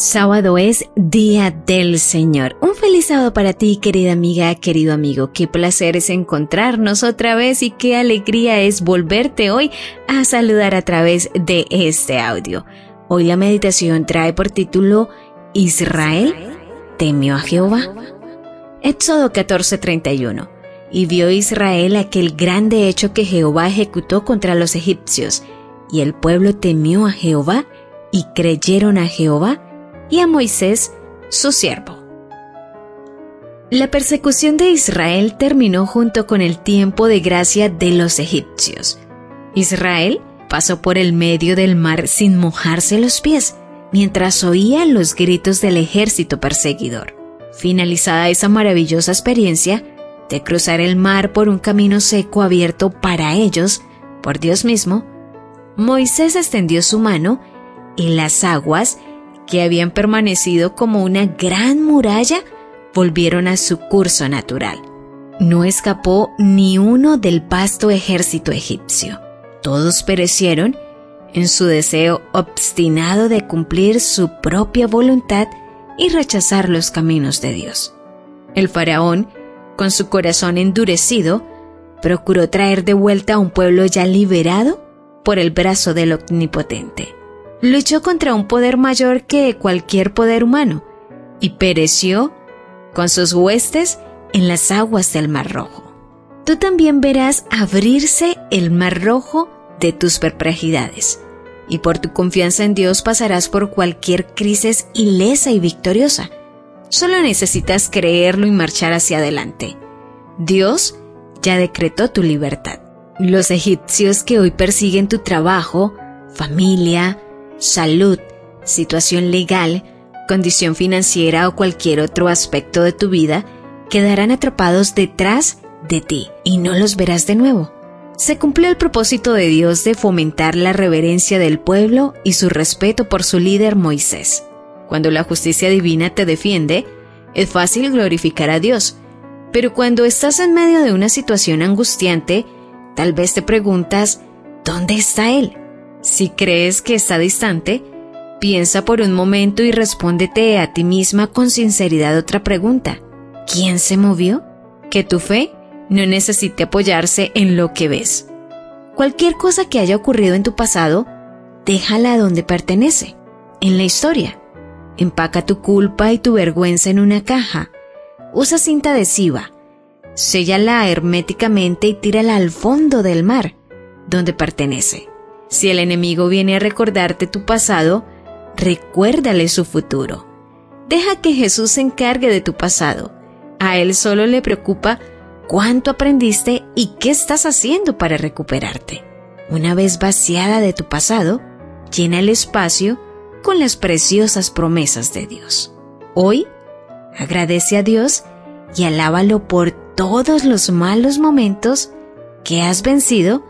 Sábado es Día del Señor. Un feliz sábado para ti, querida amiga, querido amigo. Qué placer es encontrarnos otra vez y qué alegría es volverte hoy a saludar a través de este audio. Hoy la meditación trae por título Israel temió a Jehová. Éxodo 14:31. Y vio Israel aquel grande hecho que Jehová ejecutó contra los egipcios, y el pueblo temió a Jehová y creyeron a Jehová y a Moisés, su siervo. La persecución de Israel terminó junto con el tiempo de gracia de los egipcios. Israel pasó por el medio del mar sin mojarse los pies, mientras oía los gritos del ejército perseguidor. Finalizada esa maravillosa experiencia de cruzar el mar por un camino seco abierto para ellos, por Dios mismo, Moisés extendió su mano y las aguas que habían permanecido como una gran muralla, volvieron a su curso natural. No escapó ni uno del vasto ejército egipcio. Todos perecieron en su deseo obstinado de cumplir su propia voluntad y rechazar los caminos de Dios. El faraón, con su corazón endurecido, procuró traer de vuelta a un pueblo ya liberado por el brazo del Omnipotente luchó contra un poder mayor que cualquier poder humano y pereció con sus huestes en las aguas del Mar Rojo. Tú también verás abrirse el Mar Rojo de tus perplejidades y por tu confianza en Dios pasarás por cualquier crisis ilesa y victoriosa. Solo necesitas creerlo y marchar hacia adelante. Dios ya decretó tu libertad. Los egipcios que hoy persiguen tu trabajo, familia, salud, situación legal, condición financiera o cualquier otro aspecto de tu vida quedarán atrapados detrás de ti y no los verás de nuevo. Se cumplió el propósito de Dios de fomentar la reverencia del pueblo y su respeto por su líder Moisés. Cuando la justicia divina te defiende, es fácil glorificar a Dios, pero cuando estás en medio de una situación angustiante, tal vez te preguntas, ¿dónde está Él? Si crees que está distante, piensa por un momento y respóndete a ti misma con sinceridad otra pregunta. ¿Quién se movió? Que tu fe no necesite apoyarse en lo que ves. Cualquier cosa que haya ocurrido en tu pasado, déjala donde pertenece, en la historia. Empaca tu culpa y tu vergüenza en una caja. Usa cinta adhesiva. Séllala herméticamente y tírala al fondo del mar, donde pertenece. Si el enemigo viene a recordarte tu pasado, recuérdale su futuro. Deja que Jesús se encargue de tu pasado. A Él solo le preocupa cuánto aprendiste y qué estás haciendo para recuperarte. Una vez vaciada de tu pasado, llena el espacio con las preciosas promesas de Dios. Hoy, agradece a Dios y alábalo por todos los malos momentos que has vencido